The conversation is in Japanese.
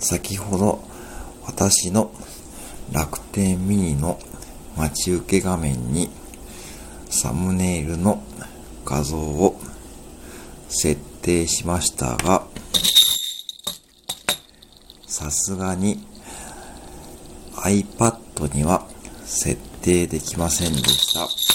先ほど私の楽天ミニの待ち受け画面にサムネイルの画像を設定しましたが、さすがに iPad には設定できませんでした。